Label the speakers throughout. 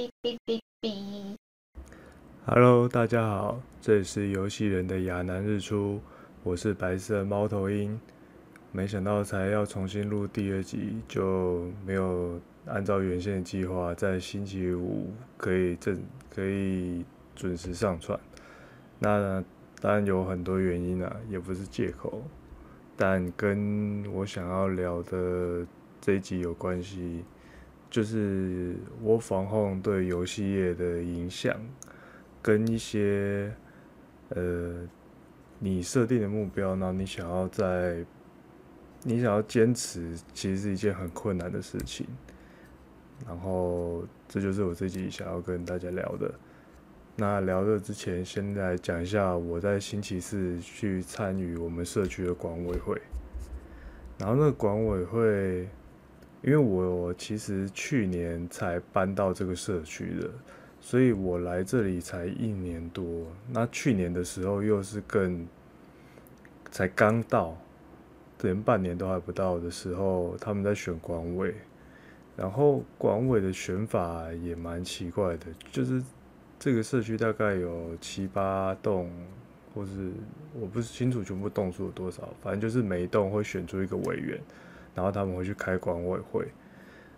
Speaker 1: 哔哔哔。
Speaker 2: Hello，大家好，这里是游戏人的亚南日出，我是白色猫头鹰。没想到才要重新录第二集，就没有按照原先的计划，在星期五可以正可以准时上传。那当然有很多原因啊，也不是借口，但跟我想要聊的这一集有关系，就是我防控对游戏业的影响，跟一些呃你设定的目标，然后你想要在你想要坚持，其实是一件很困难的事情。然后，这就是我自己想要跟大家聊的。那聊这之前，先来讲一下我在星期四去参与我们社区的管委会。然后那个管委会，因为我其实去年才搬到这个社区的，所以我来这里才一年多。那去年的时候又是更才刚到。连半年都还不到的时候，他们在选管委，然后管委的选法也蛮奇怪的，就是这个社区大概有七八栋，或是我不是清楚全部栋数有多少，反正就是每一栋会选出一个委员，然后他们会去开管委会，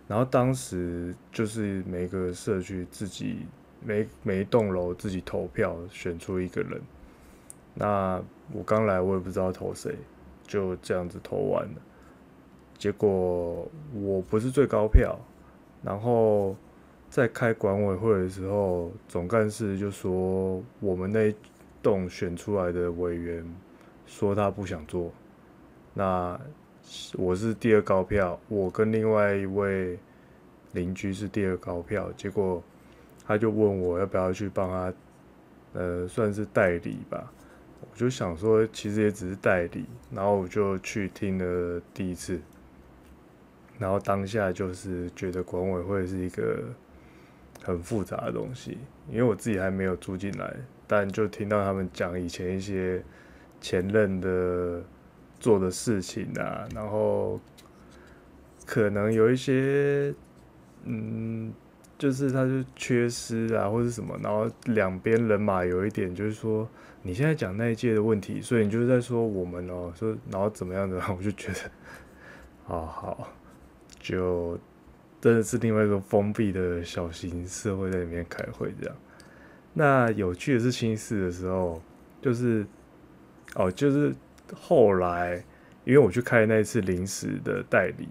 Speaker 2: 然后当时就是每个社区自己每每一栋楼自己投票选出一个人，那我刚来我也不知道投谁。就这样子投完了，结果我不是最高票，然后在开管委会的时候，总干事就说我们那栋选出来的委员说他不想做，那我是第二高票，我跟另外一位邻居是第二高票，结果他就问我要不要去帮他，呃，算是代理吧。我就想说，其实也只是代理，然后我就去听了第一次，然后当下就是觉得管委会是一个很复杂的东西，因为我自己还没有住进来，但就听到他们讲以前一些前任的做的事情啊，然后可能有一些，嗯，就是他就缺失啊，或者什么，然后两边人马有一点就是说。你现在讲那一届的问题，所以你就是在说我们哦、说然后怎么样的，我就觉得，好好，就真的是另外一个封闭的小型社会在里面开会这样。那有趣的是新四的时候，就是哦，就是后来因为我去开那一次临时的代理，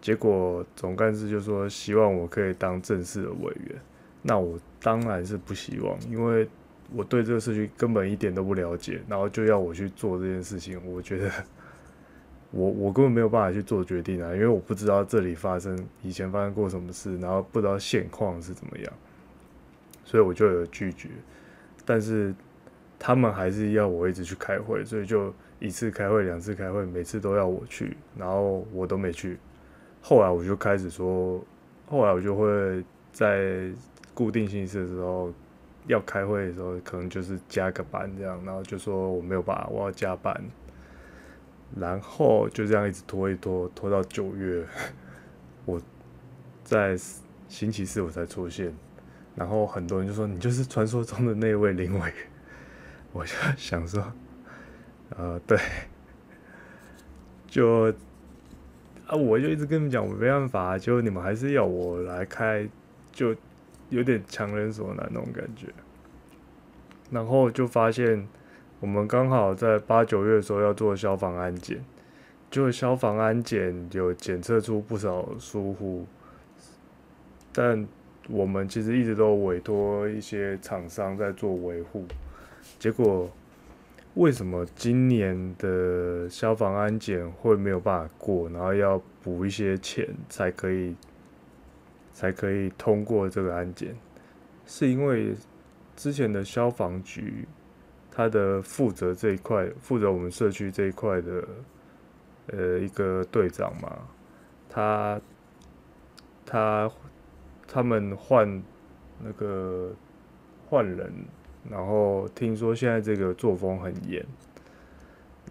Speaker 2: 结果总干事就说希望我可以当正式的委员，那我当然是不希望，因为。我对这个社区根本一点都不了解，然后就要我去做这件事情，我觉得 我我根本没有办法去做决定啊，因为我不知道这里发生以前发生过什么事，然后不知道现况是怎么样，所以我就有拒绝。但是他们还是要我一直去开会，所以就一次开会、两次开会，每次都要我去，然后我都没去。后来我就开始说，后来我就会在固定星期四的时候。要开会的时候，可能就是加个班这样，然后就说我没有办法，我要加班，然后就这样一直拖一拖，拖到九月，我在星期四我才出现，然后很多人就说你就是传说中的那位林委，我就 想说，呃，对，就啊，我就一直跟你们讲，我没办法，就你们还是要我来开，就。有点强人所难那种感觉，然后就发现我们刚好在八九月的时候要做消防安检，就消防安检有检测出不少疏忽，但我们其实一直都委托一些厂商在做维护，结果为什么今年的消防安检会没有办法过，然后要补一些钱才可以？才可以通过这个安检，是因为之前的消防局，他的负责这一块，负责我们社区这一块的，呃，一个队长嘛，他他他们换那个换人，然后听说现在这个作风很严，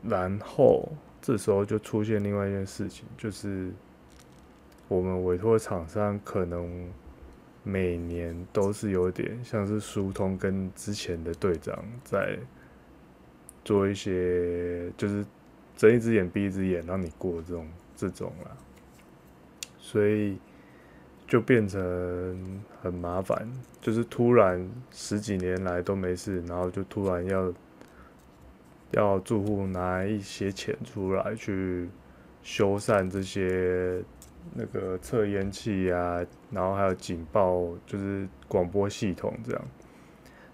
Speaker 2: 然后这时候就出现另外一件事情，就是。我们委托厂商可能每年都是有点像是疏通跟之前的队长在做一些，就是睁一只眼闭一只眼让你过这种这种啦，所以就变成很麻烦，就是突然十几年来都没事，然后就突然要要住户拿一些钱出来去修缮这些。那个测烟器啊，然后还有警报，就是广播系统这样。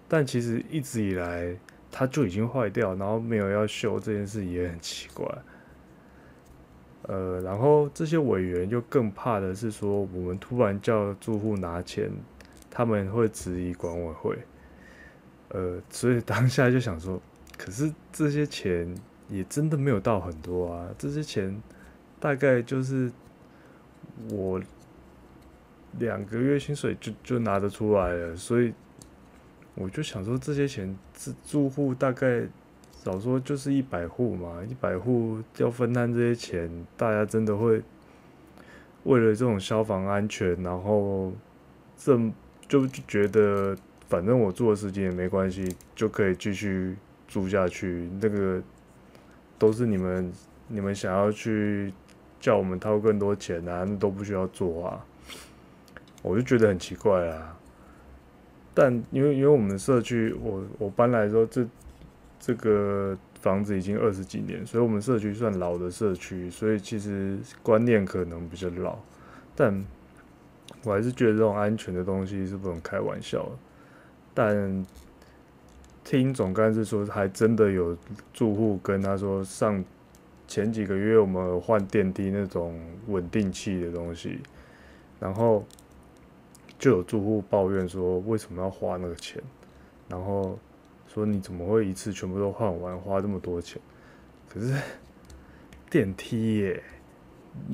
Speaker 2: 但其实一直以来，它就已经坏掉，然后没有要修这件事也很奇怪。呃，然后这些委员就更怕的是说，我们突然叫住户拿钱，他们会质疑管委会。呃，所以当下就想说，可是这些钱也真的没有到很多啊，这些钱大概就是。我两个月薪水就就拿得出来了，所以我就想说，这些钱是住户大概少说就是一百户嘛，一百户要分摊这些钱，大家真的会为了这种消防安全，然后这就觉得反正我住的时间也没关系，就可以继续住下去。那个都是你们你们想要去。叫我们掏更多钱啊，那都不需要做啊，我就觉得很奇怪啊。但因为因为我们社区，我我搬来的时候，这这个房子已经二十几年，所以我们社区算老的社区，所以其实观念可能比较老。但我还是觉得这种安全的东西是不能开玩笑的。但听总干事说，还真的有住户跟他说上。前几个月我们换电梯那种稳定器的东西，然后就有住户抱怨说，为什么要花那个钱，然后说你怎么会一次全部都换完花这么多钱？可是电梯耶，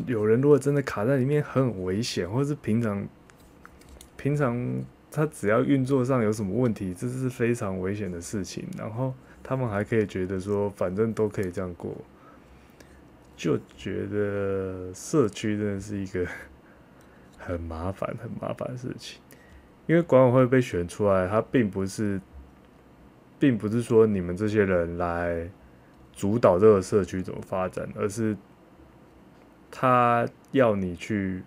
Speaker 2: 有人如果真的卡在里面很危险，或者是平常平常他只要运作上有什么问题，这是非常危险的事情。然后他们还可以觉得说，反正都可以这样过。就觉得社区真的是一个 很麻烦、很麻烦的事情，因为管委会被选出来，他并不是，并不是说你们这些人来主导这个社区怎么发展，而是他要你去，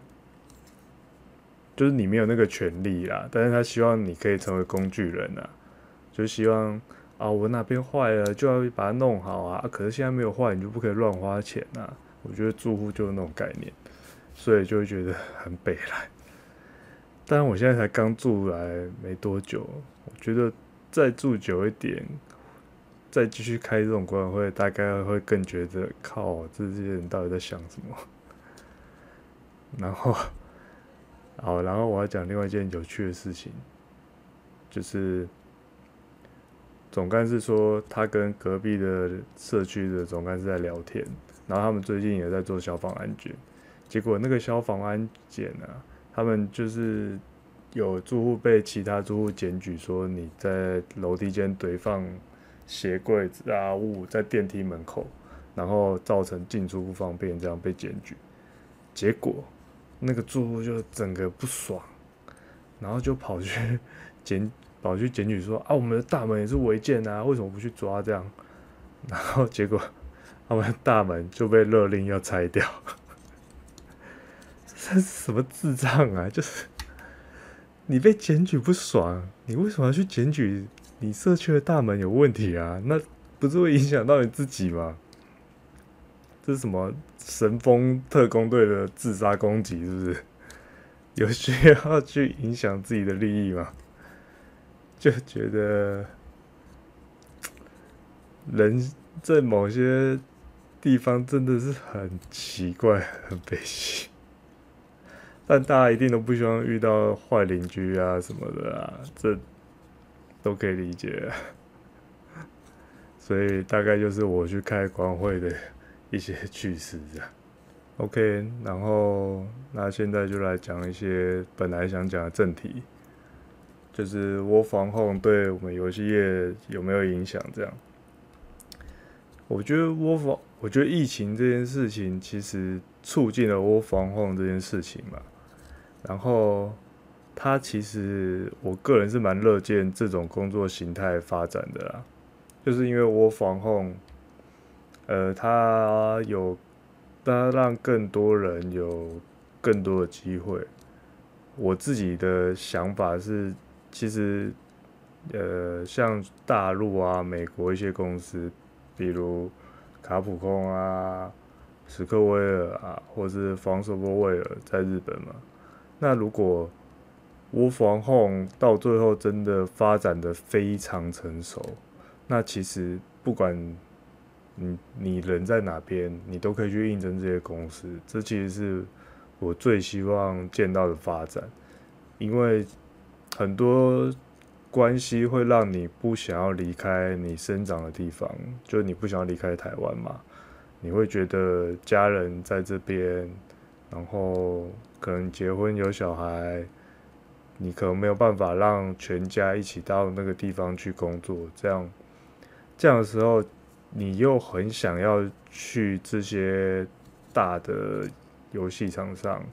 Speaker 2: 就是你没有那个权利啦，但是他希望你可以成为工具人啊，就希望。啊，我哪边坏了就要把它弄好啊，可是现在没有坏，你就不可以乱花钱啊！我觉得住户就是那种概念，所以就会觉得很北烂。但我现在才刚住来没多久，我觉得再住久一点，再继续开这种管委会，大概会更觉得靠，这些人到底在想什么？然后，好，然后我要讲另外一件有趣的事情，就是。总干事说，他跟隔壁的社区的总干事在聊天，然后他们最近也在做消防安检。结果那个消防安检啊，他们就是有住户被其他住户检举说，你在楼梯间堆放鞋柜子啊物在电梯门口，然后造成进出不方便，这样被检举。结果那个住户就整个不爽，然后就跑去 检。跑去检举说啊，我们的大门也是违建啊，为什么不去抓这样？然后结果他们大门就被勒令要拆掉。这是什么智障啊？就是你被检举不爽，你为什么要去检举你社区的大门有问题啊？那不是会影响到你自己吗？这是什么神风特工队的自杀攻击？是不是 有需要去影响自己的利益吗？就觉得人在某些地方真的是很奇怪、很悲喜，但大家一定都不希望遇到坏邻居啊什么的啊，这都可以理解。所以大概就是我去开管会的一些趣事这样。OK，然后那现在就来讲一些本来想讲的正题。就是 Work from home 对我们游戏业有没有影响？这样，我觉得 Work from，我觉得疫情这件事情其实促进了 Work from home 这件事情嘛。然后，它其实我个人是蛮乐见这种工作形态发展的啦，就是因为我防控呃，它有它让更多人有更多的机会。我自己的想法是，其实，呃，像大陆啊、美国一些公司，比如卡普空啊、史克威尔啊，或是 From Software 在日本嘛，那如果 Work from home 到最后真的发展的非常成熟，那其实不管你你人在哪边，你都可以去应征这些公司，这其实是。我最希望见到的发展，因为很多关系会让你不想要离开你生长的地方，就你不想要离开台湾嘛，你会觉得家人在这边，然后可能结婚有小孩，你可能没有办法让全家一起到那个地方去工作，这样这样的时候，你又很想要去这些大的。游戏场上，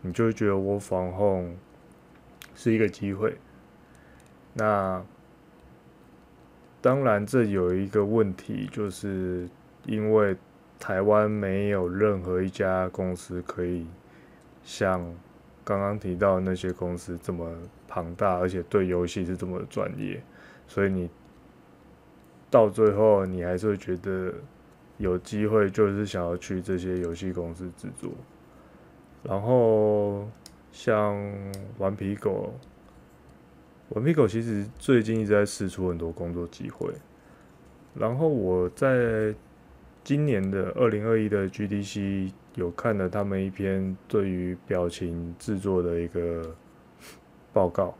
Speaker 2: 你就觉得我防控是一个机会。那当然，这有一个问题，就是因为台湾没有任何一家公司可以像刚刚提到那些公司这么庞大，而且对游戏是这么专业，所以你到最后，你还是会觉得。有机会就是想要去这些游戏公司制作，然后像顽皮狗，顽皮狗其实最近一直在试出很多工作机会，然后我在今年的二零二一的 GDC 有看了他们一篇对于表情制作的一个 报告，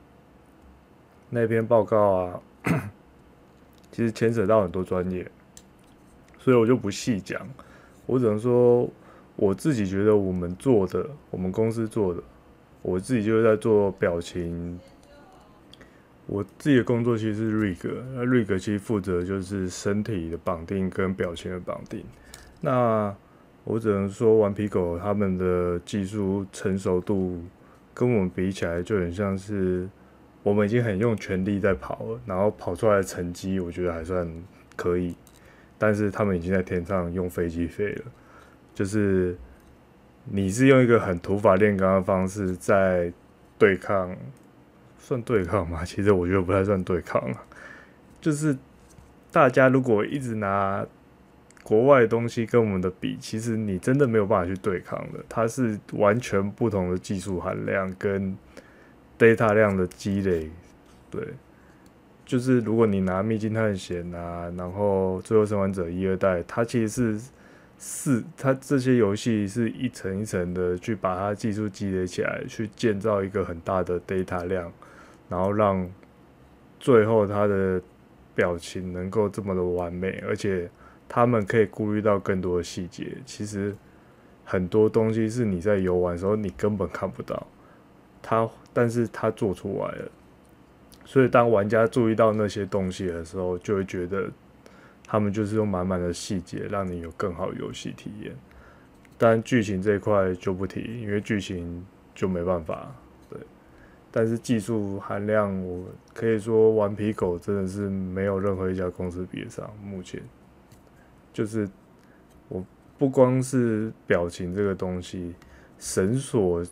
Speaker 2: 那篇报告啊，其实牵扯到很多专业。所以我就不细讲，我只能说我自己觉得我们做的，我们公司做的，我自己就是在做表情。我自己的工作其实是 rig，那 rig 其实负责就是身体的绑定跟表情的绑定。那我只能说，顽皮狗他们的技术成熟度跟我们比起来，就很像是我们已经很用全力在跑了，然后跑出来的成绩，我觉得还算可以。但是他们已经在天上用飞机飞了，就是你是用一个很土法炼钢的方式在对抗，算对抗吗？其实我觉得不太算对抗啊。就是大家如果一直拿国外的东西跟我们的比，其实你真的没有办法去对抗的。它是完全不同的技术含量跟 data 量的积累，对。就是如果你拿《秘境探险》啊，然后《最后生还者》一二代，它其实是四，它这些游戏是一层一层的去把它技术积累起来，去建造一个很大的 data 量，然后让最后它的表情能够这么的完美，而且他们可以顾虑到更多的细节。其实很多东西是你在游玩的时候你根本看不到，它，但是它做出来了。所以，当玩家注意到那些东西的时候，就会觉得他们就是用满满的细节，让你有更好游戏体验。但剧情这一块就不提，因为剧情就没办法。对，但是技术含量，我可以说，顽皮狗真的是没有任何一家公司比得上。目前，就是我不光是表情这个东西，绳索、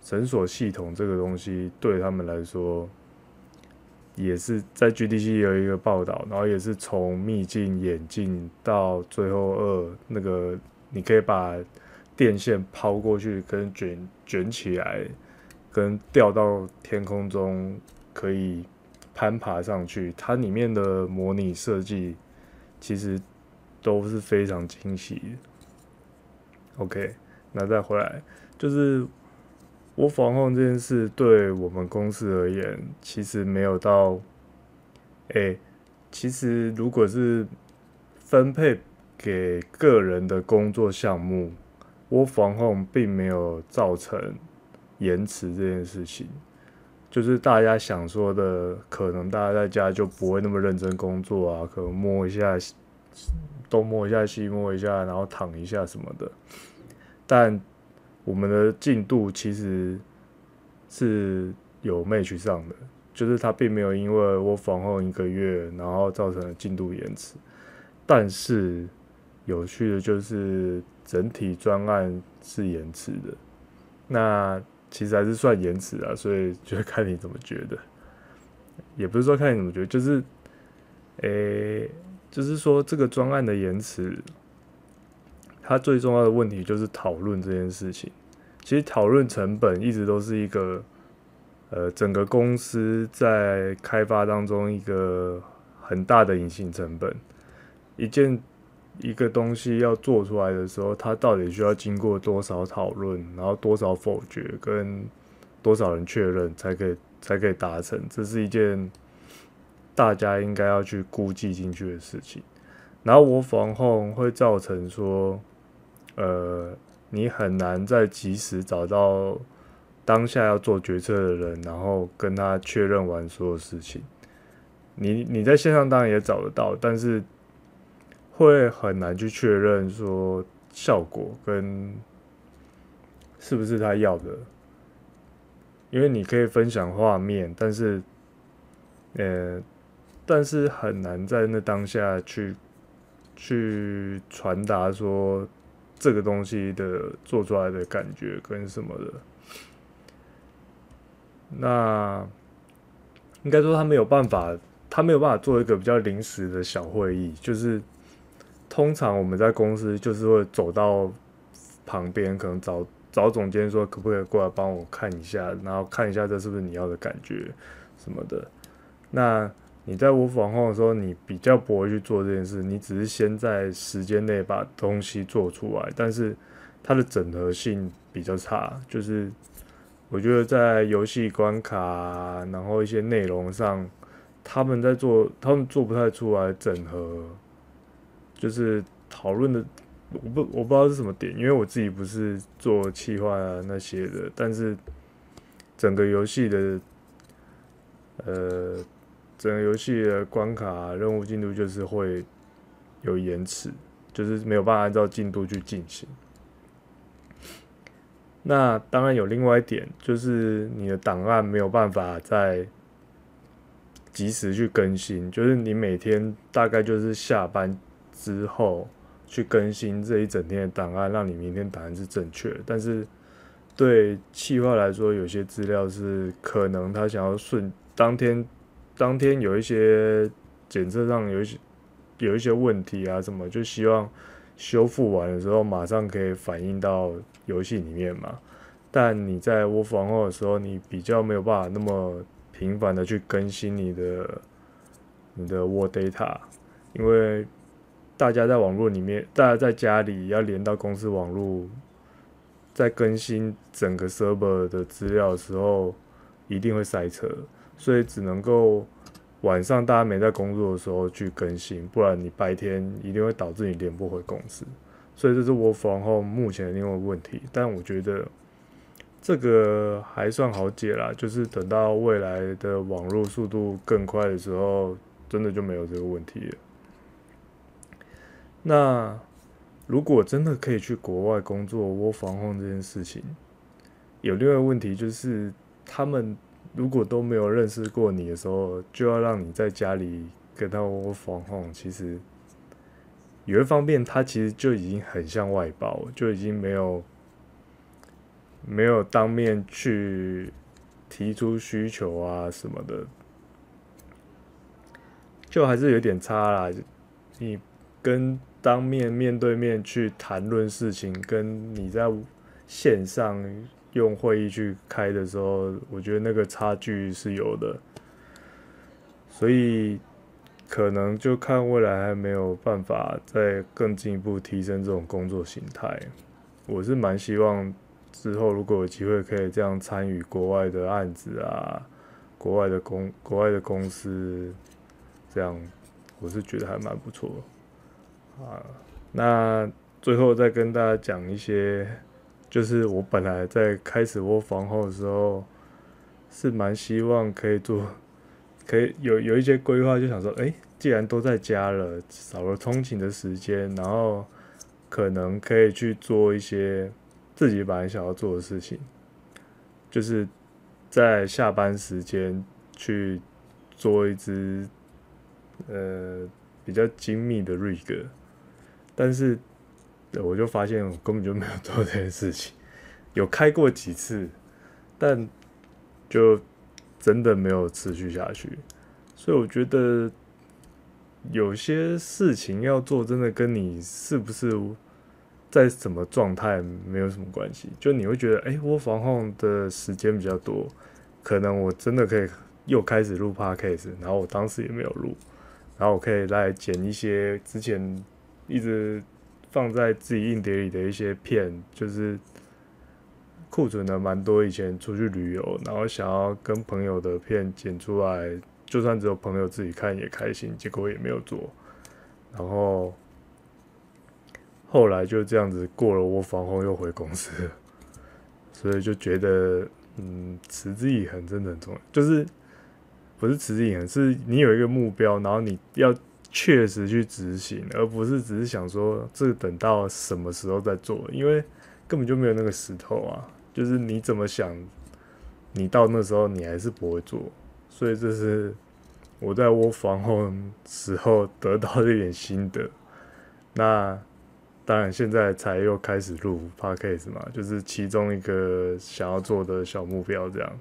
Speaker 2: 绳索系统这个东西，对他们来说。也是在 GDC 有一个报道，然后也是从秘境眼镜到最后二那个，你可以把电线抛过去，跟卷卷起来，跟掉到天空中可以攀爬上去，它里面的模拟设计其实都是非常惊喜的。OK，那再回来就是。我防控这件事对我们公司而言，其实没有到，哎、其实如果是分配给个人的工作项目我防控并没有造成延迟这件事情。就是大家想说的，可能大家在家就不会那么认真工作啊，可能摸一下，东摸一下，西摸一下，然后躺一下什么的，但。我们的进度其实是有 match 上的，就是他并没有因为我访后一个月，然后造成了进度延迟。但是有趣的就是整体专案是延迟的，那其实还是算延迟啊，所以就看你怎么觉得。也不是说看你怎么觉得，就是，诶、就是说这个专案的延迟，它最重要的问题就是讨论这件事情。其实讨论成本一直都是一个，呃，整个公司在开发当中一个很大的隐形成本。一件一个东西要做出来的时候，它到底需要经过多少讨论，然后多少否决，跟多少人确认才可以才可以达成？这是一件大家应该要去估计进去的事情。然后我防控会造成说，呃。你很难在及时找到当下要做决策的人，然后跟他确认完所有事情。你你在线上当然也找得到，但是会很难去确认说效果跟是不是他要的。因为你可以分享画面，但是呃，但是很难在那当下去去传达说。这个东西的做出来的感觉跟什么的，那应该说他没有办法，他没有办法做一个比较临时的小会议。就是通常我们在公司就是会走到旁边，可能找找总监说可不可以过来帮我看一下，然后看一下这是不是你要的感觉什么的。那你在 work from home 的时候，你比较不会去做这件事，你只是先在时间内把东西做出来，但是它的整合性比较差。就是我觉得在游戏关卡，然后一些内容上，他们在做，他们做不太出来整合。就是讨论的，我不我不知道是什么点，因为我自己不是做企划啊那些的，但是整个游戏的，呃。整个游戏的关卡任务进度就是会有延迟，就是没有办法按照进度去进行。那当然有另外一点，就是你的档案没有办法再及时去更新，就是你每天大概就是下班之后去更新这一整天的档案，让你明天档案是正确的。但是对企划来说，有些资料是可能他想要顺当天。当天有一些检测上有一些有一些问题啊，什么就希望修复完的时候马上可以反映到游戏里面嘛。但你在 work from home 的时候，你比较没有办法那么频繁的去更新你的你的 work data，因为大家在网络里面，大家在家里要连到公司网络，在更新整个 server 的资料的时候，一定会塞车。所以只能够晚上大家没在工作的时候去更新，不然你白天一定会导致你连不回公司。所以这是 work from home 目前的另外一个问题。但我觉得这个还算好解啦，就是等到未来的网络速度更快的时候，真的就没有这个问题了。那如果真的可以去国外工作我防控这件事情，有另外一个问题就是他们。如果都没有认识过你的时候，就要让你在家里跟他 work from home，其实有一方面，他其实就已经很像外包，就已经没有没有当面去提出需求啊什么的，就还是有点差啦。你跟当面面对面去谈论事情，跟你在线上。用会议去开的时候，我觉得那个差距是有的，所以可能就看未来还没有办法再更进一步提升这种工作形态。我是蛮希望之后如果有机会可以这样参与国外的案子啊，国外的公国外的公司，这样我是觉得还蛮不错啊。那最后再跟大家讲一些。就是我本来在开始 work from home 的时候，是蛮希望可以做，可以有有一些规划，就想说，哎、既然都在家了，少了通勤的时间，然后可能可以去做一些自己本来想要做的事情，就是在下班时间去做一支呃比较精密的 rig，但是我就发现我根本就没有做这件事情，有开过几次，但就真的没有持续下去，所以我觉得有些事情要做，真的跟你是不是在什么状态没有什么关系。就你会觉得，哎、欸，我防控的时间比较多，可能我真的可以又开始录 podcast，然后我当时也没有录，然后我可以来剪一些之前一直放在自己硬碟里的一些片，就是。库存的蛮多，以前出去旅游，然后想要跟朋友的片剪出来，就算只有朋友自己看也开心，结果也没有做。然后后来就这样子过了窝房后又回公司，所以就觉得，嗯，持之以恒真的很重要。就是不是持之以恒，是你有一个目标，然后你要确实去执行，而不是只是想说这等到什么时候再做，因为根本就没有那个石头啊。就是你怎么想，你到那时候你还是不会做，所以这是我在窝房后时候得到的一点心得。那当然现在才又开始录 podcast 嘛，就是其中一个想要做的小目标这样。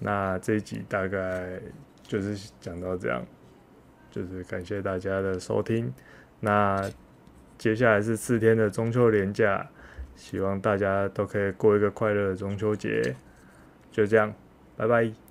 Speaker 2: 那这一集大概就是讲到这样，就是感谢大家的收听。那接下来是四天的中秋连假。希望大家都可以过一个快乐的中秋节，就这样，拜拜。